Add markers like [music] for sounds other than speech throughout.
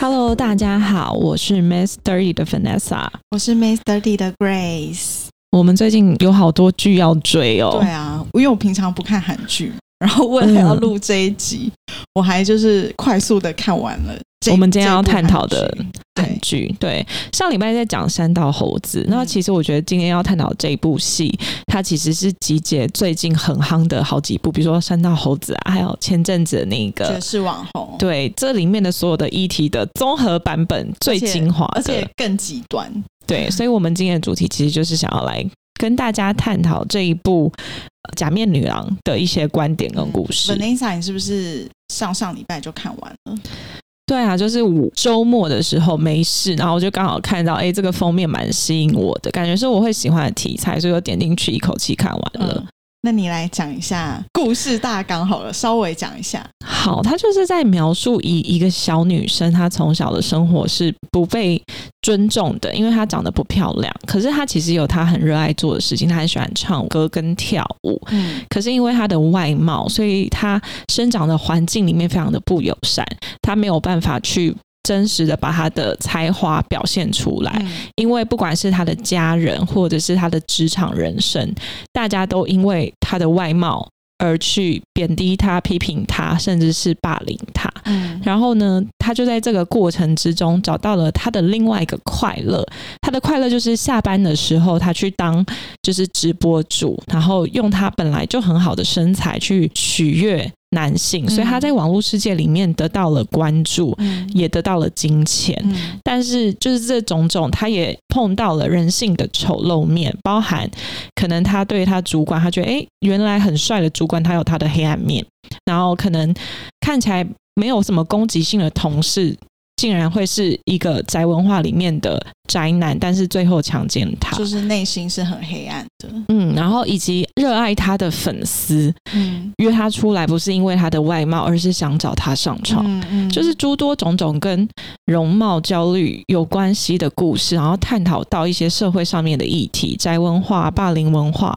Hello，大家好，我是 Miss Thirty 的 Vanessa，我是 Miss Thirty 的 Grace。我们最近有好多剧要追哦。对啊，因为我平常不看韩剧，然后为了要录这一集，我还就是快速的看完了。我们今天要探讨的韩剧，对上礼拜在讲《山道猴子》，那其实我觉得今天要探讨这一部戏，它其实是集结最近很夯的好几部，比如说《山道猴子》啊，还有前阵子的那个《绝世网红》，对这里面的所有的议题的综合版本最精华，而且更极端。对，所以我们今天的主题其实就是想要来跟大家探讨这一部《假面女郎》的一些观点跟故事。Vanessa，你是不是上上礼拜就看完了？对啊，就是我周末的时候没事，然后我就刚好看到，哎，这个封面蛮吸引我的，感觉是我会喜欢的题材，所以我点进去一口气看完了。那你来讲一下故事大纲好了，稍微讲一下。好，他就是在描述一一个小女生，她从小的生活是不被尊重的，因为她长得不漂亮。可是她其实有她很热爱做的事情，她很喜欢唱歌跟跳舞。嗯，可是因为她的外貌，所以她生长的环境里面非常的不友善，她没有办法去。真实的把他的才华表现出来，因为不管是他的家人，或者是他的职场人生，大家都因为他的外貌而去贬低他、批评他，甚至是霸凌他。嗯，然后呢，他就在这个过程之中找到了他的另外一个快乐。他的快乐就是下班的时候，他去当就是直播主，然后用他本来就很好的身材去取悦。男性，所以他在网络世界里面得到了关注，也得到了金钱。但是，就是这种种，他也碰到了人性的丑陋面，包含可能他对他主管，他觉得哎，原来很帅的主管，他有他的黑暗面。然后，可能看起来没有什么攻击性的同事。竟然会是一个宅文化里面的宅男，但是最后强奸他，就是内心是很黑暗的。嗯，然后以及热爱他的粉丝，嗯，约他出来不是因为他的外貌，而是想找他上床，嗯嗯，就是诸多种种跟容貌焦虑有关系的故事，然后探讨到一些社会上面的议题，宅文化、霸凌文化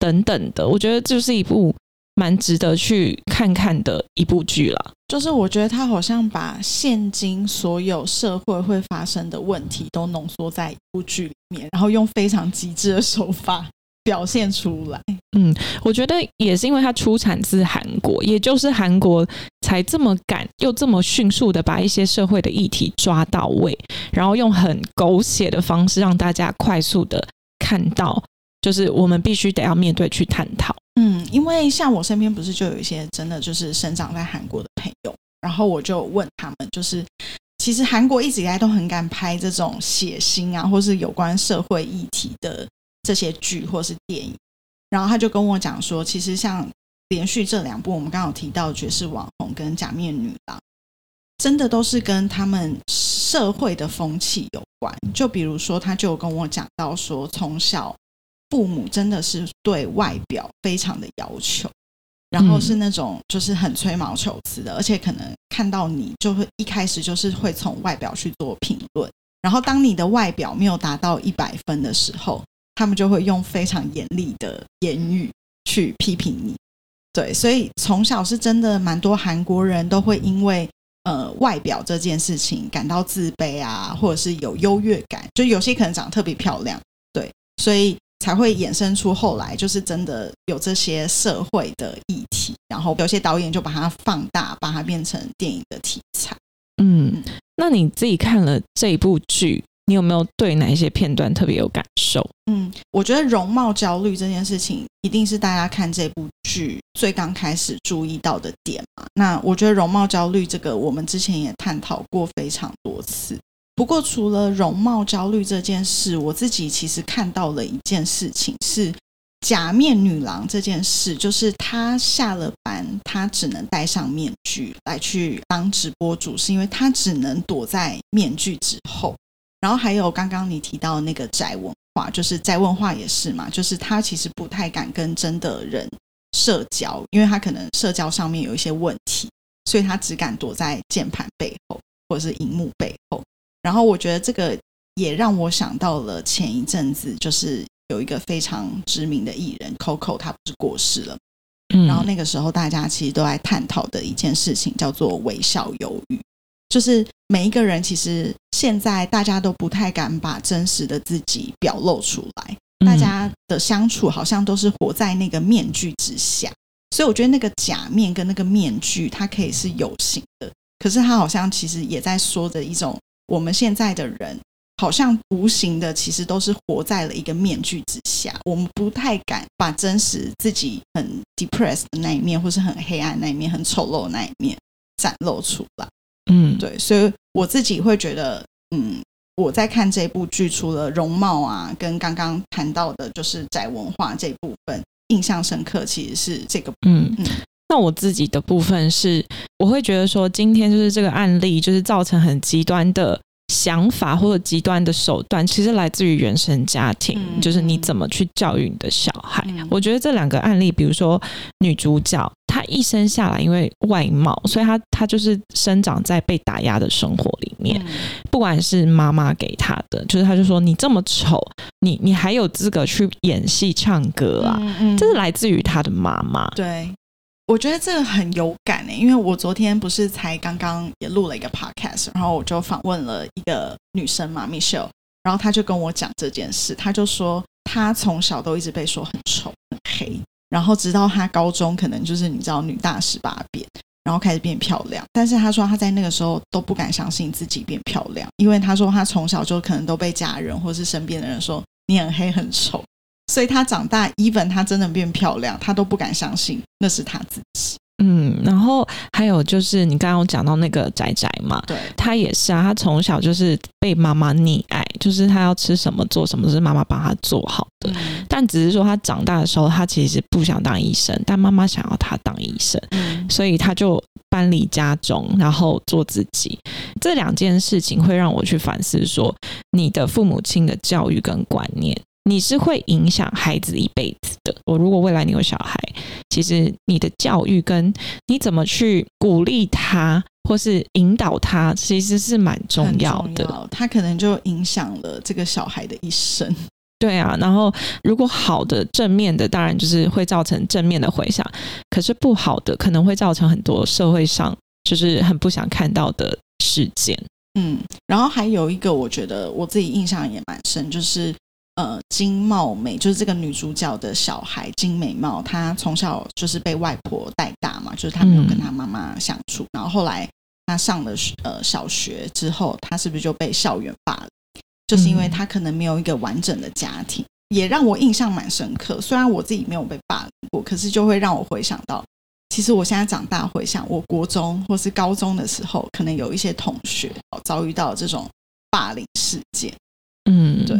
等等的，我觉得就是一部。蛮值得去看看的一部剧了，就是我觉得他好像把现今所有社会会发生的问题都浓缩在一部剧里面，然后用非常极致的手法表现出来。嗯，我觉得也是因为它出产自韩国，也就是韩国才这么敢又这么迅速的把一些社会的议题抓到位，然后用很狗血的方式让大家快速的看到，就是我们必须得要面对去探讨。嗯，因为像我身边不是就有一些真的就是生长在韩国的朋友，然后我就问他们，就是其实韩国一直以来都很敢拍这种血腥啊，或是有关社会议题的这些剧或是电影。然后他就跟我讲说，其实像连续这两部我们刚好提到《绝世网红》跟《假面女郎》，真的都是跟他们社会的风气有关。就比如说，他就跟我讲到说，从小。父母真的是对外表非常的要求，然后是那种就是很吹毛求疵的，而且可能看到你就会一开始就是会从外表去做评论，然后当你的外表没有达到一百分的时候，他们就会用非常严厉的言语去批评你。对，所以从小是真的蛮多韩国人都会因为呃外表这件事情感到自卑啊，或者是有优越感，就有些可能长得特别漂亮，对，所以。才会衍生出后来就是真的有这些社会的议题，然后有些导演就把它放大，把它变成电影的题材。嗯，那你自己看了这一部剧，你有没有对哪一些片段特别有感受？嗯，我觉得容貌焦虑这件事情一定是大家看这部剧最刚开始注意到的点嘛。那我觉得容貌焦虑这个，我们之前也探讨过非常多次。不过，除了容貌焦虑这件事，我自己其实看到了一件事情，是假面女郎这件事，就是她下了班，她只能戴上面具来去当直播主，是因为她只能躲在面具之后。然后还有刚刚你提到那个宅文化，就是宅文化也是嘛，就是她其实不太敢跟真的人社交，因为她可能社交上面有一些问题，所以她只敢躲在键盘背后或者是荧幕背后。然后我觉得这个也让我想到了前一阵子，就是有一个非常知名的艺人 Coco，他不是过世了。嗯然后那个时候大家其实都在探讨的一件事情叫做微笑忧郁，就是每一个人其实现在大家都不太敢把真实的自己表露出来，大家的相处好像都是活在那个面具之下，所以我觉得那个假面跟那个面具它可以是有形的，可是它好像其实也在说着一种我们现在的人。好像无形的，其实都是活在了一个面具之下。我们不太敢把真实自己很 depressed 的那一面，或是很黑暗那一面、很丑陋的那一面展露出来。嗯，对，所以我自己会觉得，嗯，我在看这部剧，除了容貌啊，跟刚刚谈到的就是宅文化这部分印象深刻，其实是这个，嗯嗯。那我自己的部分是，我会觉得说，今天就是这个案例，就是造成很极端的想法或者极端的手段，其实来自于原生家庭，嗯就是你怎么去教育你的小孩。嗯我觉得这两个案例，比如说女主角，她一生下来因为外貌，所以她她就是生长在被打压的生活里面，嗯不管是妈妈给她的，就是她就说你这么丑，你你还有资格去演戏唱歌啊？这是来自于她的妈妈。对，我觉得这个很有感欸诶、因为我昨天不是才刚刚也录了一个 podcast，然后我就访问了一个女生嘛，Michelle，然后她就跟我讲这件事，她就说她从小都一直被说很丑、很黑，然后直到她高中可能就是你知道女大十八变。然后开始变漂亮，但是她说她在那个时候都不敢相信自己变漂亮，因为她说她从小就可能都被家人或是身边的人说你很黑很丑，所以她长大，even 她真的变漂亮，她都不敢相信那是她自己。嗯，然后还有就是你刚刚有讲到那个仔仔嘛，对，他也是啊，他从小就是被妈妈溺爱，就是他要吃什么做什么都是妈妈帮他做好的。嗯但只是说他长大的时候，他其实不想当医生，但妈妈想要他当医生，嗯所以他就搬离家中，然后做自己。这两件事情会让我去反思说，你的父母亲的教育跟观念，你是会影响孩子一辈子的。我如果未来你有小孩，其实你的教育跟你怎么去鼓励他，或是引导他，其实是蛮重要的。要他可能就影响了这个小孩的一生。[laughs] 对啊，然后如果好的正面的，当然就是会造成正面的回响，可是不好的可能会造成很多社会上就是很不想看到的事件。嗯，然后还有一个，我觉得我自己印象也蛮深，就是呃，金茂美，就是这个女主角的小孩金美貌，她从小就是被外婆带大嘛，就是她没有跟她妈妈相处，然后后来她上了呃小学之后，她是不是就被校园霸凌？就是因为她可能没有一个完整的家庭，也让我印象蛮深刻。虽然我自己没有被霸凌过，可是就会让我回想到。其实我现在长大回想，我国中或是高中的时候，可能有一些同学哦遭遇到这种霸凌事件。嗯，对。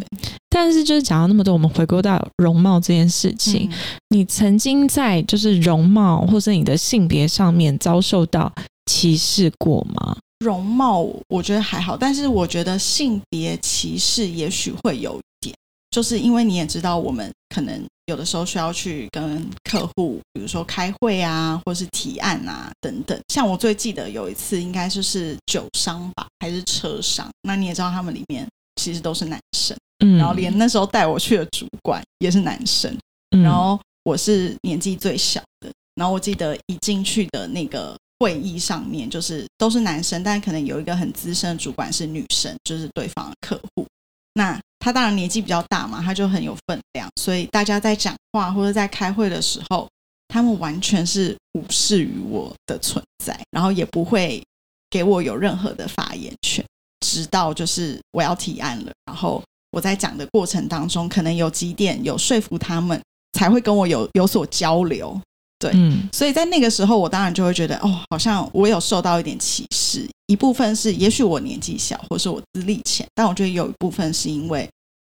但是就是讲了那么多，我们回归到容貌这件事情，嗯你曾经在就是容貌或者你的性别上面遭受到歧视过吗？容貌我觉得还好，但是我觉得性别歧视也许会有一点，就是因为你也知道，我们可能有的时候需要去跟客户，比如说开会啊，或是提案啊等等。像我最记得有一次，应该就是酒商吧，还是车商？那你也知道，他们里面其实都是男生，嗯，然后连那时候带我去的主管也是男生。嗯。然后我是年纪最小的，然后我记得一进去的那个会议上面，就是都是男生，但可能有一个很资深的主管是女生，就是对方的客户。那他当然年纪比较大嘛，他就很有分量，所以大家在讲话或者在开会的时候，他们完全是无视于我的存在，然后也不会给我有任何的发言权，直到就是我要提案了，然后我在讲的过程当中，可能有几点有说服他们，才会跟我有有所交流。对嗯所以在那个时候，我当然就会觉得，哦，好像我有受到一点歧视。一部分是，也许我年纪小，或是我资历浅，但我觉得有一部分是因为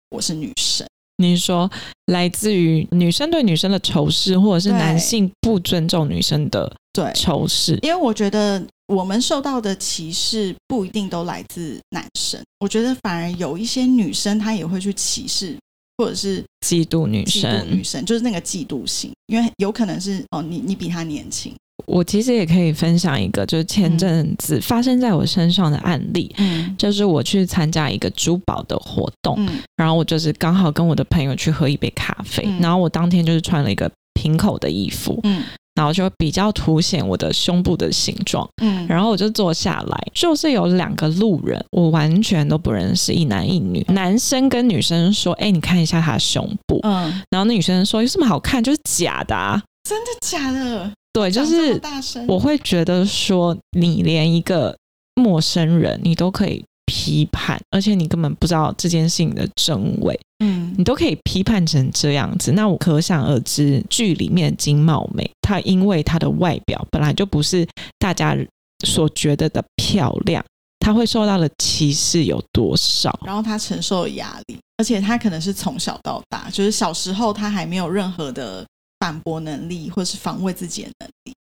我是女生，你说来自于女生对女生的仇视，或者是男性不尊重女生的对，仇视？因为我觉得我们受到的歧视不一定都来自男生，我觉得反而有一些女生她也会去歧视，或者是嫉妒女嫉妒生，女生，就是那个嫉妒心，因为有可能是哦，你你比她年轻，我其实也可以分享一个，就是前阵子发生在我身上的案例。嗯。就是我去参加一个珠宝的活动，嗯。然后我就是刚好跟我的朋友去喝一杯咖啡，嗯。然后我当天就是穿了一个平口的衣服，嗯然后就比较凸显我的胸部的形状，嗯，然后我就坐下来，就是有两个路人，我完全都不认识，一男一女，男生跟女生说：“哎，你看一下他的胸部。嗯，”然后那女生说：“有什么好看？就是假的啊。真的假的？”对，就是我会觉得说，你连一个陌生人你都可以批判，而且你根本不知道这件事情的真伪，嗯你都可以批判成这样子，那我可想而知，剧里面的金茂美，她因为她的外表本来就不是大家所觉得的漂亮，她会受到的歧视有多少？然后她承受的压力，而且她可能是从小到大，就是小时候她还没有任何的反驳能力，或是防卫自己的能力。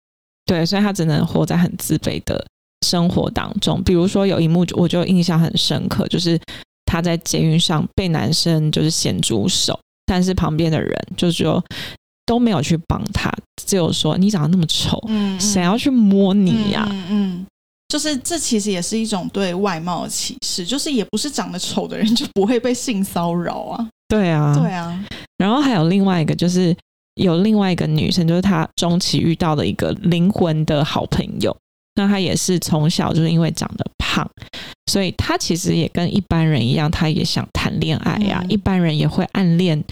对，所以她只能活在很自卑的生活当中。比如说有一幕，我就印象很深刻，就是她在捷运上被男生就是咸猪手，但是旁边的人就说都没有去帮他，只有说你长得那么丑，嗯谁要去摸你呀、嗯嗯，就是这其实也是一种对外貌的歧视，就是也不是长得丑的人就不会被性骚扰啊。对啊，对啊，然后还有另外一个，就是有另外一个女生，就是她中期遇到的一个灵魂的好朋友。那他也是从小就是因为长得胖，所以他其实也跟一般人一样，他也想谈恋爱呀、嗯。一般人也会暗恋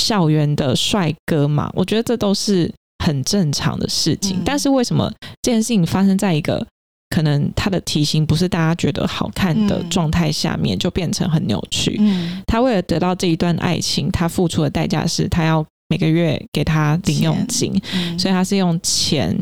校园的帅哥嘛，我觉得这都是很正常的事情。嗯。但是为什么这件事情发生在一个可能他的体型不是大家觉得好看的嗯。状态下面，就变成很扭曲？嗯。他为了得到这一段爱情，他付出的代价是他要每个月给他零用金，嗯，所以他是用钱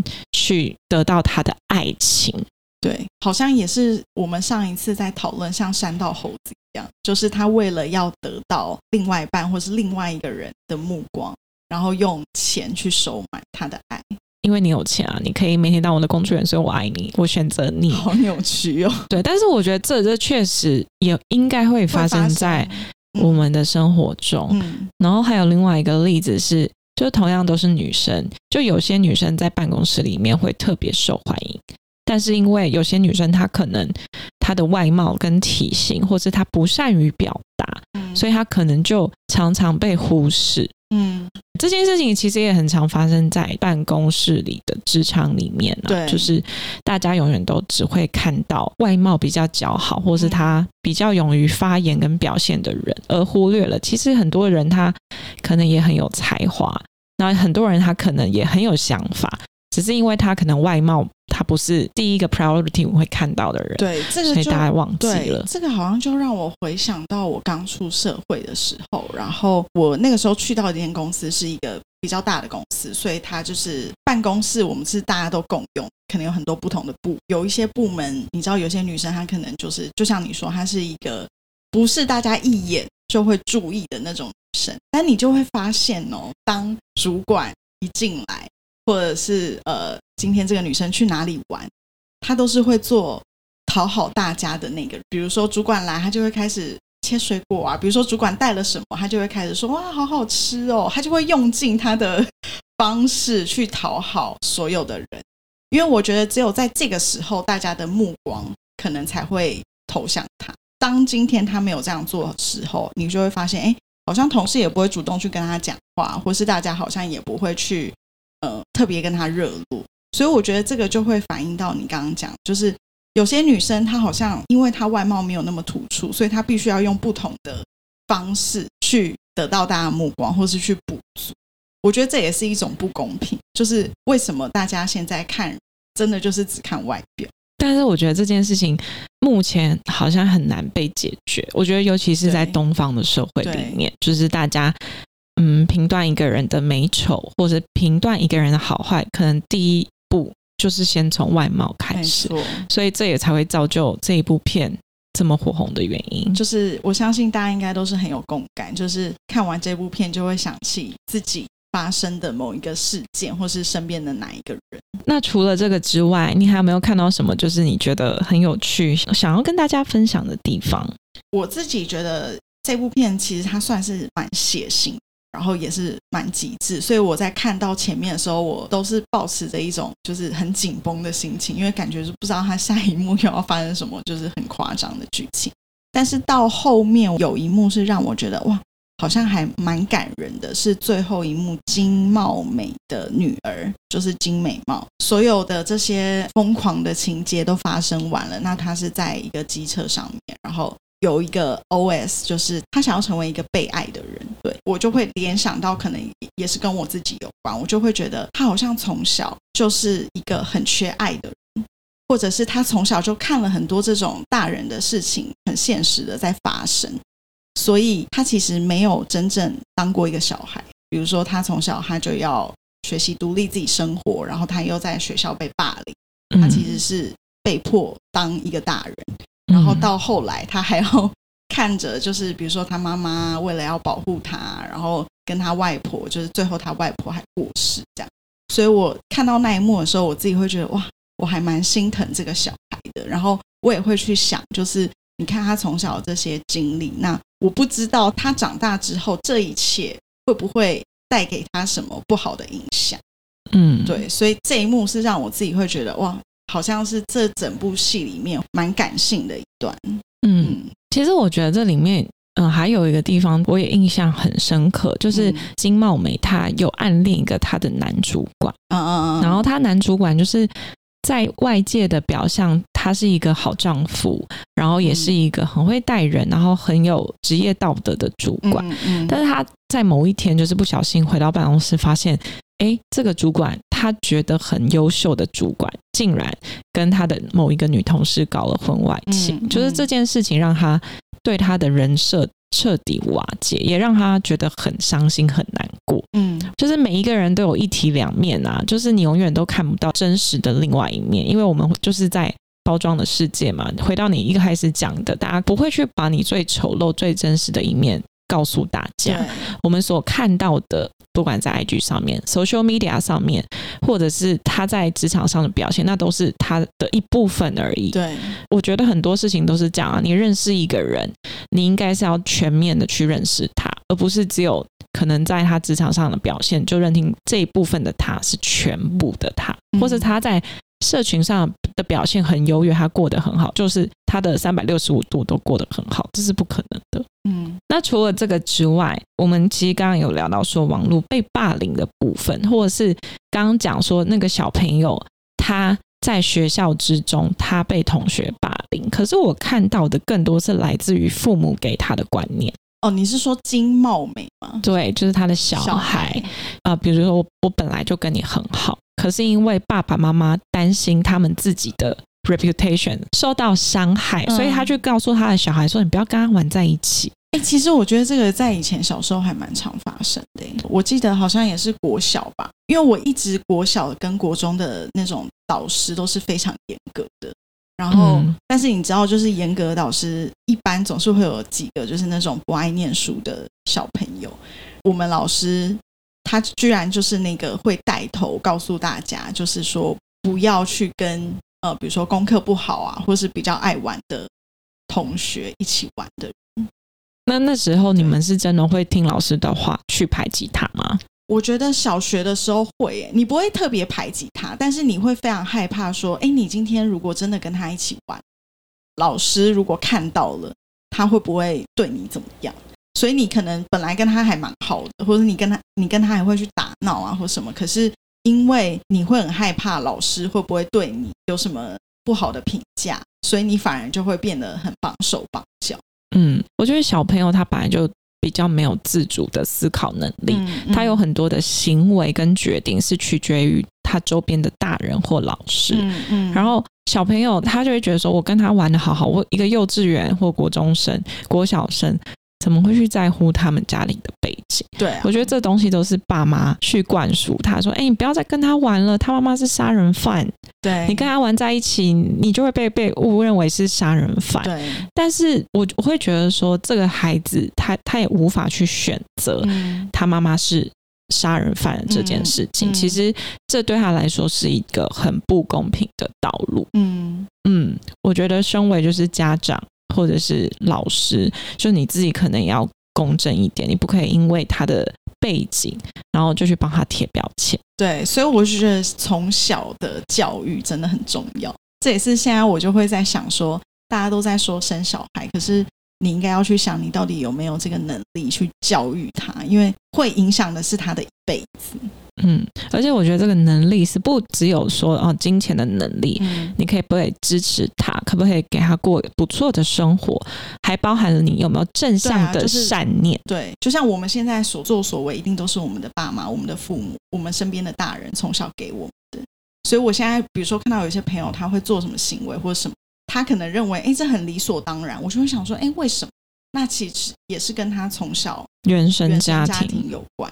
去得到他的爱情。对，好像也是我们上一次在讨论像山道猴子一样，就是他为了要得到另外一半或是另外一个人的目光，然后用钱去收买他的爱，因为你有钱啊，你可以每天当我的工具人，所以我爱你，我选择你。好扭曲哦。[laughs] 对，但是我觉得这这确实也应该会发生在嗯我们的生活中。嗯然后还有另外一个例子是，就同样都是女生，就有些女生在办公室里面会特别受欢迎，但是因为有些女生她可能她的外貌跟体型，或是她不善于表达，嗯。所以她可能就常常被忽视。嗯。这件事情其实也很常发生在办公室里的职场里面啊，对就是大家永远都只会看到外貌比较姣好，或是嗯。他比较勇于发言跟表现的人，而忽略了其实很多人他可能也很有才华，那很多人他可能也很有想法，只是因为他可能外貌他不是第一个 priority 我会看到的人，对，这个就所以大家忘记了，。这个好像就让我回想到我刚出社会的时候，然后我那个时候去到一间公司是一个比较大的公司，所以它就是办公室我们是大家都共用，可能有很多不同的部，有一些部门你知道，有些女生她可能就是就像你说，她是一个不是大家一眼就会注意的那种女但你就会发现哦，当主管一进来，或者是呃，今天这个女生去哪里玩，她都是会做讨好大家的那个。比如说主管来，她就会开始切水果啊；比如说主管带了什么，她就会开始说哇，好好吃哦。她就会用尽她的 [laughs] 方式去讨好所有的人，因为我觉得只有在这个时候，大家的目光可能才会投向她。当今天她没有这样做时候，你就会发现，哎，好像同事也不会主动去跟他讲话，或是大家好像也不会去呃特别跟他热络。所以我觉得这个就会反映到你刚刚讲，就是有些女生她好像因为她外貌没有那么突出，所以她必须要用不同的方式去得到大家的目光，或是去补足。我觉得这也是一种不公平，就是为什么大家现在看真的就是只看外表？但是我觉得这件事情目前好像很难被解决。我觉得尤其是在东方的社会里面，就是大家嗯评断一个人的美丑，或者评断一个人的好坏，可能第一步就是先从外貌开始。所以这也才会造就这一部片这么火红的原因。就是我相信大家应该都是很有共感，就是看完这部片就会想起自己发生的某一个事件，或是身边的哪一个人。那除了这个之外，你还有没有看到什么就是你觉得很有趣，想要跟大家分享的地方？我自己觉得这部片其实它算是蛮血腥，然后也是蛮极致，所以我在看到前面的时候，我都是保持着一种就是很紧绷的心情，因为感觉是不知道它下一幕又要发生什么，就是很夸张的剧情。但是到后面有一幕是让我觉得哇，好像还蛮感人的，是最后一幕金茂美的女儿，就是金美貌，所有的这些疯狂的情节都发生完了，那她是在一个机车上面，然后。有一个 OS，就是他想要成为一个被爱的人，对我就会联想到，可能也是跟我自己有关。我就会觉得他好像从小就是一个很缺爱的人，或者是他从小就看了很多这种大人的事情，很现实的在发生，所以他其实没有真正当过一个小孩。比如说，他从小他就要学习独立自己生活，然后他又在学校被霸凌，他其实是被迫当一个大人。然后到后来，他还要看着，就是比如说他妈妈为了要保护他，然后跟他外婆，就是最后他外婆还过世这样。所以我看到那一幕的时候，我自己会觉得哇，我还蛮心疼这个小孩的。然后我也会去想，就是你看他从小这些经历，那我不知道他长大之后这一切会不会带给他什么不好的影响。嗯，对，所以这一幕是让我自己会觉得哇。好像是这整部戏里面蛮感性的一段。嗯，其实我觉得这里面，嗯，还有一个地方我也印象很深刻，就是金茂美她有暗恋一个她的男主管。嗯嗯嗯。然后她男主管就是在外界的表象，他是一个好丈夫，然后也是一个很会待人，然后很有职业道德的主管。嗯嗯。但是他在某一天就是不小心回到办公室，发现。哎，这个主管他觉得很优秀的主管，竟然跟他的某一个女同事搞了婚外情，就是这件事情让他对他的人设彻底瓦解，也让他觉得很伤心很难过。嗯，就是每一个人都有一体两面啊，就是你永远都看不到真实的另外一面，因为我们就是在包装的世界嘛。回到你一开始讲的，大家不会去把你最丑陋、最真实的一面。告诉大家，我们所看到的，不管在 IG 上面、social media 上面，或者是他在职场上的表现，那都是他的一部分而已。对，我觉得很多事情都是这样啊。你认识一个人，你应该是要全面的去认识他，而不是只有可能在他职场上的表现就认定这一部分的他是全部的他，或者他在。社群上的表现很优越，他过得很好，就是他的三百六十五度都过得很好，这是不可能的。嗯，那除了这个之外，我们其实刚刚有聊到说网络被霸凌的部分，或者是刚刚讲说那个小朋友他在学校之中他被同学霸凌，可是我看到的更多是来自于父母给他的观念。哦，你是说金茂美吗？对，就是他的小孩。啊，比如说我我本来就跟你很好。可是因为爸爸妈妈担心他们自己的 reputation 受到伤害，所以他就告诉他的小孩说：“你不要跟他玩在一起。”哎，其实我觉得这个在以前小时候还蛮常发生的。我记得好像也是国小吧，因为我一直国小跟国中的那种导师都是非常严格的。然后，但是你知道，就是严格的导师一般总是会有几个就是那种不爱念书的小朋友。我们老师。他居然就是那个会带头告诉大家，就是说不要去跟呃，比如说功课不好啊，或是比较爱玩的同学一起玩的人。那那时候你们是真的会听老师的话去排挤他吗？我觉得小学的时候会，你不会特别排挤他，但是你会非常害怕说，哎，你今天如果真的跟他一起玩，老师如果看到了，他会不会对你怎么样？所以你可能本来跟他还蛮好的，或者你跟他，你跟他还会去打闹啊，或什么。可是因为你会很害怕老师会不会对你有什么不好的评价，所以你反而就会变得很绑手绑脚。嗯，我觉得小朋友他本来就比较没有自主的思考能力，他有很多的行为跟决定是取决于他周边的大人或老师。嗯嗯，然后小朋友他就会觉得说，我跟他玩的好好，我一个幼稚园或国中生、国小生。怎么会去在乎他们家里的背景？对啊，我觉得这东西都是爸妈去灌输他说：“哎、你不要再跟他玩了，他妈妈是杀人犯，对你跟他玩在一起，你就会被被误认为是杀人犯。”对，但是我我会觉得说，这个孩子他他也无法去选择嗯他妈妈是杀人犯这件事情。嗯嗯其实这对他来说是一个很不公平的道路。嗯嗯，我觉得身为就是家长或者是老师，就你自己可能也要公正一点，你不可以因为他的背景，然后就去帮他贴标签。对，所以我就觉得从小的教育真的很重要。这也是现在我就会在想说，大家都在说生小孩，可是你应该要去想，你到底有没有这个能力去教育他，因为会影响的是他的一辈子。嗯，而且我觉得这个能力是不只有说哦金钱的能力，嗯，你可以不可以支持他，可不可以给他过不错的生活，还包含了你有没有正向的对啊就是善念。对，就像我们现在所作所为，一定都是我们的爸妈、我们的父母、我们身边的大人从小给我们的。所以我现在，比如说看到有一些朋友他会做什么行为或者什么，他可能认为，哎，这很理所当然，我就会想说，哎，为什么？那其实也是跟他从小原生家庭有关。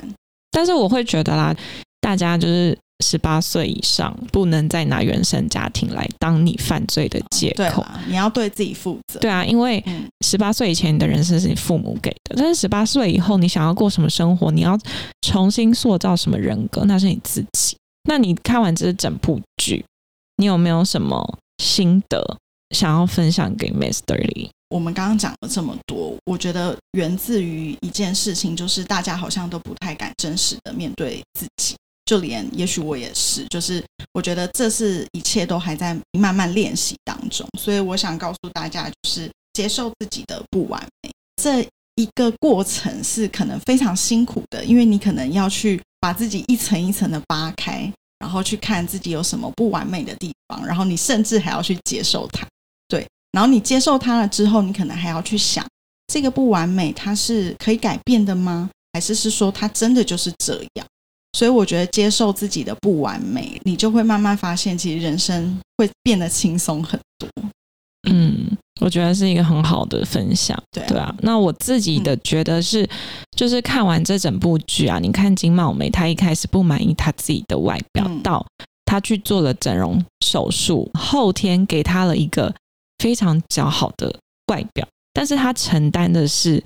但是我会觉得啦，大家就是十八岁以上，不能再拿原生家庭来当你犯罪的借口。你要对自己负责。对啊，因为嗯十八岁以前你的人生是你父母给的，但是十八岁以后你想要过什么生活，你要重新塑造什么人格，那是你自己。那你看完这整部剧，你有没有什么心得想要分享给 Mr. Lee？我们刚刚讲了这么多，我觉得源自于一件事情，就是大家好像都不太敢真实的面对自己，就连也许我也是，就是我觉得这是一切都还在慢慢练习当中，所以我想告诉大家，就是接受自己的不完美，这一个过程是可能非常辛苦的，因为你可能要去把自己一层一层的扒开，然后去看自己有什么不完美的地方，然后你甚至还要去接受它。对然后你接受它了之后，你可能还要去想，这个不完美它是可以改变的吗？还是是说它真的就是这样？所以我觉得接受自己的不完美，你就会慢慢发现，其实人生会变得轻松很多。嗯，我觉得是一个很好的分享。对啊对啊，那我自己的觉得是，就是看完这整部剧啊，你看金茂美，她一开始不满意她自己的外表，嗯到她去做了整容手术，后天给她了一个非常姣好的外表，但是他承担的是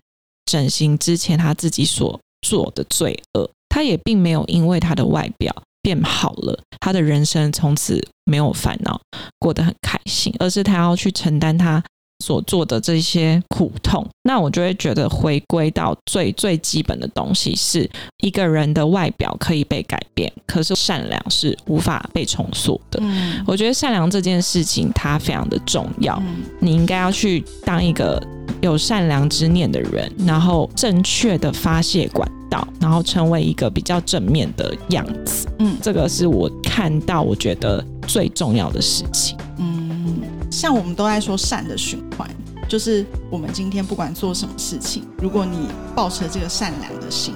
整形之前他自己所做的罪恶，他也并没有因为他的外表变好了，他的人生从此没有烦恼，过得很开心，而是他要去承担他所做的这些苦痛。那我就会觉得回归到最最基本的东西，是一个人的外表可以被改变，可是善良是无法被重塑的。嗯我觉得善良这件事情它非常的重要，嗯你应该要去当一个有善良之念的人，然后正确的发泄管道，然后成为一个比较正面的样子。嗯这个是我看到我觉得最重要的事情。嗯，像我们都在说善的循环，就是我们今天不管做什么事情，如果你抱持这个善良的心，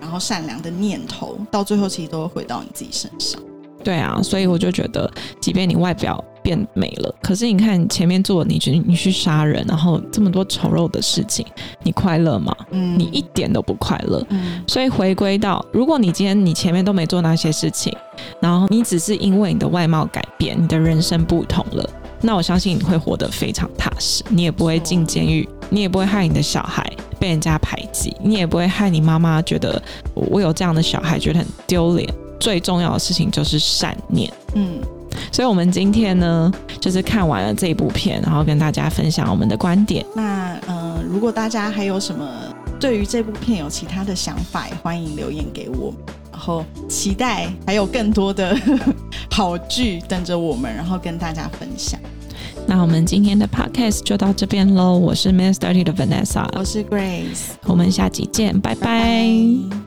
然后善良的念头，到最后其实都会回到你自己身上。对啊，所以我就觉得，即便你外表变美了，可是你看你前面做你去你去杀人，然后这么多丑陋的事情，你快乐吗？嗯你一点都不快乐。嗯所以回归到，如果你今天你前面都没做那些事情，然后你只是因为你的外貌改变，你的人生不同了，那我相信你会活得非常踏实，你也不会进监狱，你也不会害你的小孩被人家排挤，你也不会害你妈妈觉得我有这样的小孩觉得很丢脸。最重要的事情就是善念。嗯所以，我们今天呢，就是看完了这部片，然后跟大家分享我们的观点。那呃，如果大家还有什么对于这部片有其他的想法，也欢迎留言给我们。然后期待还有更多的 [laughs] 好剧等着我们，然后跟大家分享。那我们今天的 podcast 就到这边喽。我是 Man Study 的 Vanessa，我是 Grace，我们下集见，拜拜拜